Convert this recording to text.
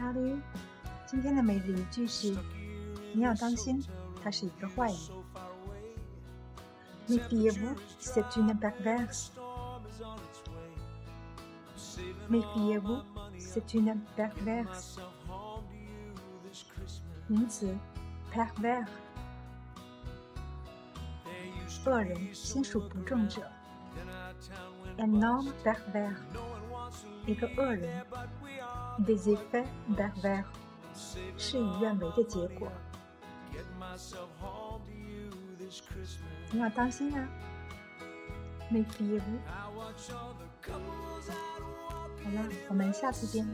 好的，今天的每日一句是：你要当心，他是一个坏人。Méfiez-vous, c'est une perverse. Méfiez-vous, c'est une perverse. 名词，pervers，恶人，心术不正者。Un homme pervers，一个恶人。Des effets pervers，事与愿违的结果。你要当心啊！Méfiez-vous。好了，我们下次见。